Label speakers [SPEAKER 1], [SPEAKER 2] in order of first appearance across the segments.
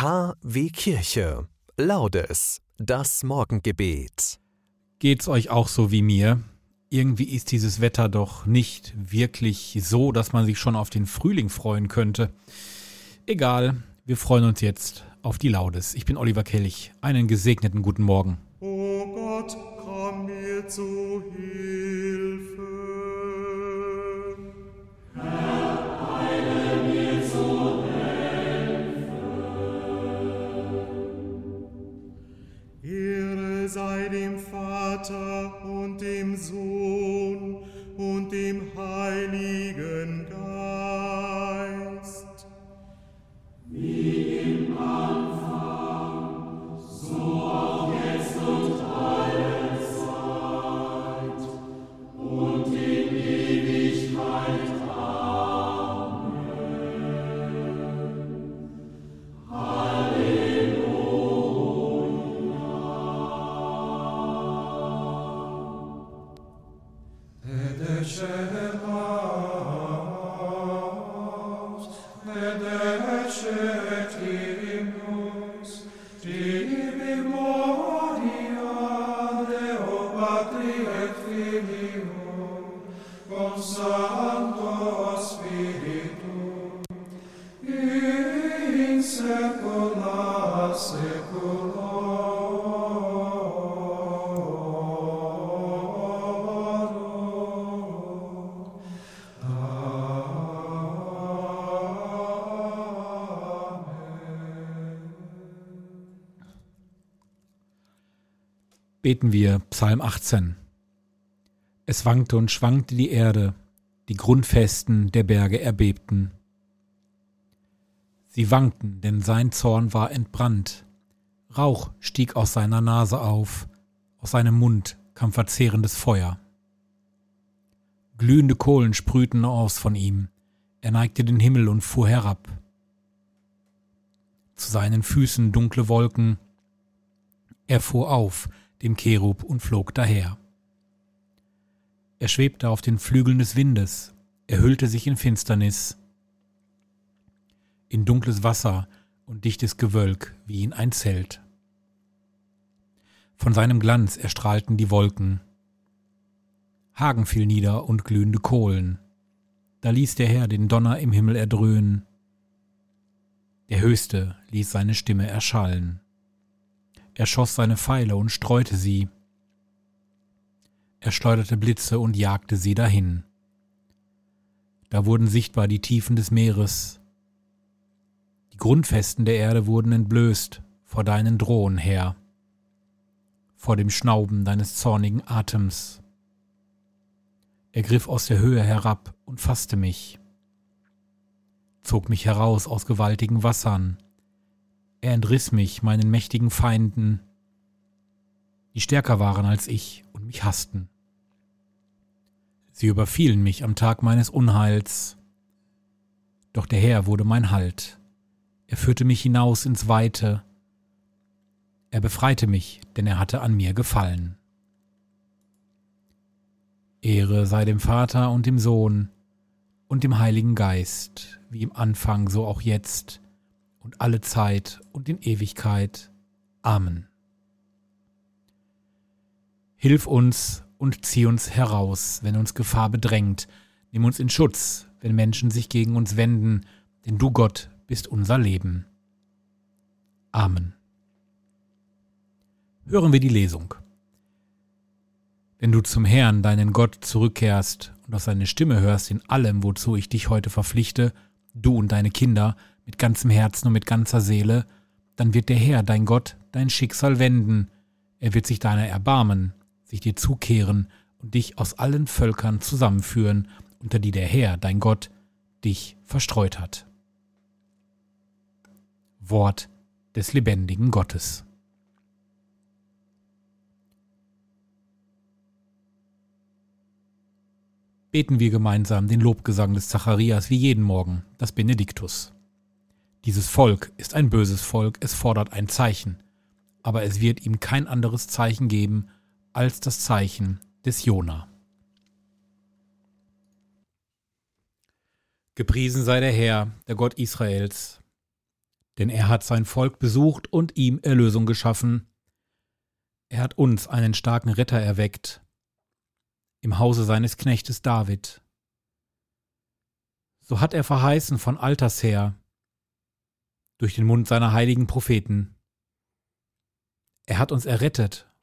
[SPEAKER 1] KW Kirche. Laudes. Das Morgengebet.
[SPEAKER 2] Geht's euch auch so wie mir? Irgendwie ist dieses Wetter doch nicht wirklich so, dass man sich schon auf den Frühling freuen könnte. Egal, wir freuen uns jetzt auf die Laudes. Ich bin Oliver Kelch. Einen gesegneten guten Morgen.
[SPEAKER 3] O Gott, komm mir zu Hilfe. Sohn
[SPEAKER 2] Beten wir Psalm 18. Es wankte und schwankte die Erde, die Grundfesten der Berge erbebten. Sie wankten, denn sein Zorn war entbrannt. Rauch stieg aus seiner Nase auf, aus seinem Mund kam verzehrendes Feuer. Glühende Kohlen sprühten aus von ihm, er neigte den Himmel und fuhr herab. Zu seinen Füßen dunkle Wolken, er fuhr auf, dem Cherub und flog daher. Er schwebte auf den Flügeln des Windes, er hüllte sich in Finsternis, in dunkles Wasser und dichtes Gewölk wie in ein Zelt. Von seinem Glanz erstrahlten die Wolken. Hagen fiel nieder und glühende Kohlen. Da ließ der Herr den Donner im Himmel erdröhnen. Der Höchste ließ seine Stimme erschallen. Er schoss seine Pfeile und streute sie. Er schleuderte Blitze und jagte sie dahin. Da wurden sichtbar die Tiefen des Meeres. Die Grundfesten der Erde wurden entblößt vor deinen Drohen, Herr, vor dem Schnauben deines zornigen Atems. Er griff aus der Höhe herab und fasste mich, zog mich heraus aus gewaltigen Wassern, er entriss mich meinen mächtigen Feinden, die stärker waren als ich und mich hassten. Sie überfielen mich am Tag meines Unheils. Doch der Herr wurde mein Halt. Er führte mich hinaus ins Weite. Er befreite mich, denn er hatte an mir gefallen. Ehre sei dem Vater und dem Sohn und dem Heiligen Geist, wie im Anfang so auch jetzt und alle Zeit und in Ewigkeit. Amen. Hilf uns und zieh uns heraus, wenn uns Gefahr bedrängt. Nimm uns in Schutz, wenn Menschen sich gegen uns wenden, denn du Gott bist unser Leben. Amen. Hören wir die Lesung. Wenn du zum Herrn, deinen Gott, zurückkehrst und auf seine Stimme hörst in allem, wozu ich dich heute verpflichte, du und deine Kinder, mit ganzem Herzen und mit ganzer Seele, dann wird der Herr, dein Gott, dein Schicksal wenden. Er wird sich deiner erbarmen, sich dir zukehren und dich aus allen Völkern zusammenführen, unter die der Herr, dein Gott, dich verstreut hat. Wort des lebendigen Gottes. Beten wir gemeinsam den Lobgesang des Zacharias wie jeden Morgen, das Benediktus. Dieses Volk ist ein böses Volk, es fordert ein Zeichen, aber es wird ihm kein anderes Zeichen geben als das Zeichen des Jona. Gepriesen sei der Herr, der Gott Israels, Denn er hat sein Volk besucht und ihm Erlösung geschaffen. Er hat uns einen starken Retter erweckt, im Hause seines Knechtes David. So hat er verheißen von alters her, durch den Mund seiner heiligen Propheten. Er hat uns errettet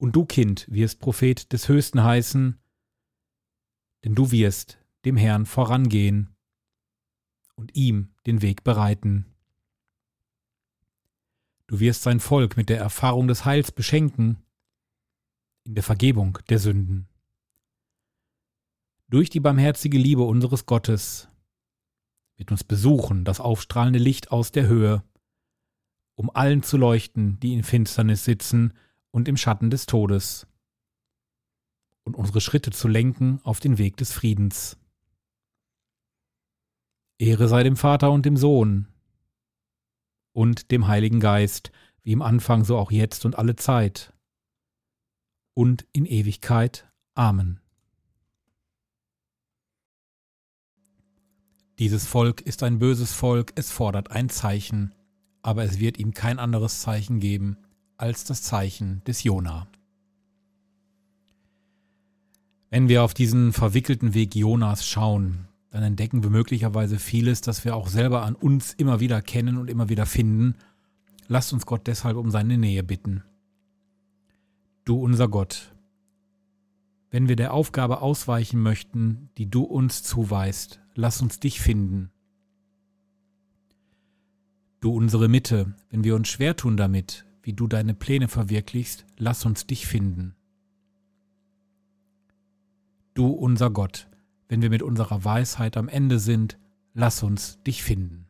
[SPEAKER 2] Und du, Kind, wirst Prophet des Höchsten heißen, denn du wirst dem Herrn vorangehen und ihm den Weg bereiten. Du wirst sein Volk mit der Erfahrung des Heils beschenken, in der Vergebung der Sünden. Durch die barmherzige Liebe unseres Gottes wird uns besuchen das aufstrahlende Licht aus der Höhe, um allen zu leuchten, die in Finsternis sitzen und im Schatten des Todes, und unsere Schritte zu lenken auf den Weg des Friedens. Ehre sei dem Vater und dem Sohn und dem Heiligen Geist, wie im Anfang so auch jetzt und alle Zeit und in Ewigkeit. Amen. Dieses Volk ist ein böses Volk, es fordert ein Zeichen, aber es wird ihm kein anderes Zeichen geben als das Zeichen des Jona. Wenn wir auf diesen verwickelten Weg Jonas schauen, dann entdecken wir möglicherweise vieles, das wir auch selber an uns immer wieder kennen und immer wieder finden. Lasst uns Gott deshalb um seine Nähe bitten. Du unser Gott, wenn wir der Aufgabe ausweichen möchten, die du uns zuweist, lass uns dich finden. Du unsere Mitte, wenn wir uns schwer tun damit, wie du deine Pläne verwirklichst, lass uns dich finden. Du unser Gott, wenn wir mit unserer Weisheit am Ende sind, lass uns dich finden.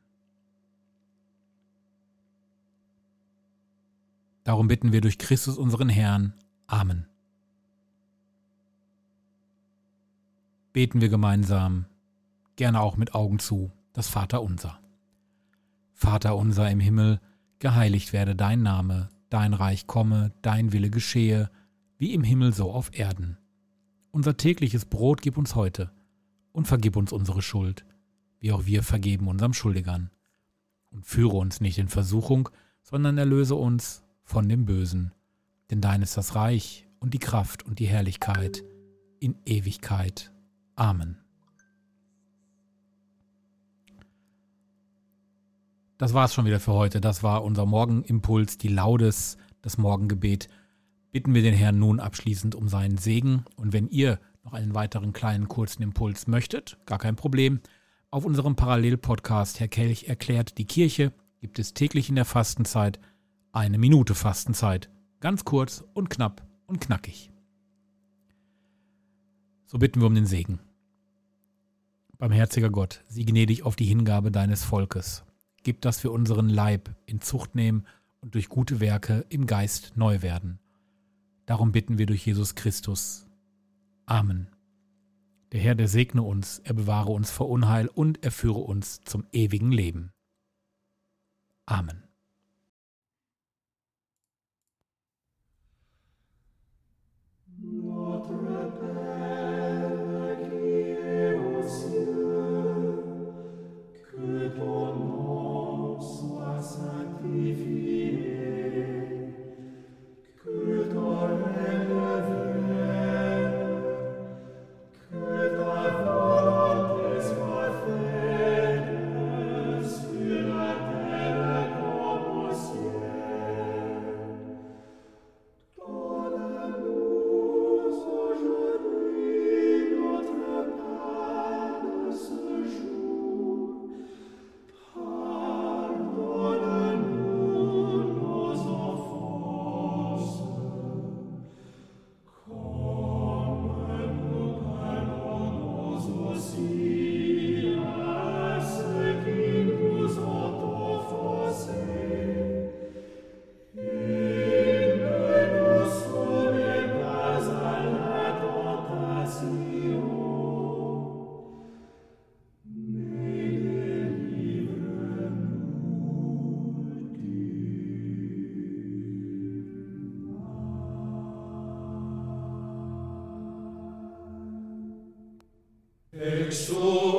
[SPEAKER 2] Darum bitten wir durch Christus unseren Herrn. Amen. Beten wir gemeinsam, gerne auch mit Augen zu, das Vaterunser. Vater unser im Himmel, geheiligt werde dein Name, dein Reich komme, dein Wille geschehe, wie im Himmel so auf Erden. Unser tägliches Brot gib uns heute und vergib uns unsere Schuld, wie auch wir vergeben unserem Schuldigern. Und führe uns nicht in Versuchung, sondern erlöse uns von dem Bösen. Denn dein ist das Reich und die Kraft und die Herrlichkeit in Ewigkeit. Amen. Das war's schon wieder für heute. Das war unser Morgenimpuls, die Laudes, das Morgengebet. Bitten wir den Herrn nun abschließend um seinen Segen. Und wenn ihr noch einen weiteren kleinen kurzen Impuls möchtet, gar kein Problem. Auf unserem Parallelpodcast Herr Kelch erklärt die Kirche gibt es täglich in der Fastenzeit eine Minute Fastenzeit. Ganz kurz und knapp und knackig. So bitten wir um den Segen. Barmherziger Gott, sieh gnädig auf die Hingabe deines Volkes gib, dass wir unseren Leib in Zucht nehmen und durch gute Werke im Geist neu werden. Darum bitten wir durch Jesus Christus. Amen. Der Herr, der segne uns, er bewahre uns vor Unheil und er führe uns zum ewigen Leben. Amen. Notre Père qui est aux cieux, que ton nom So.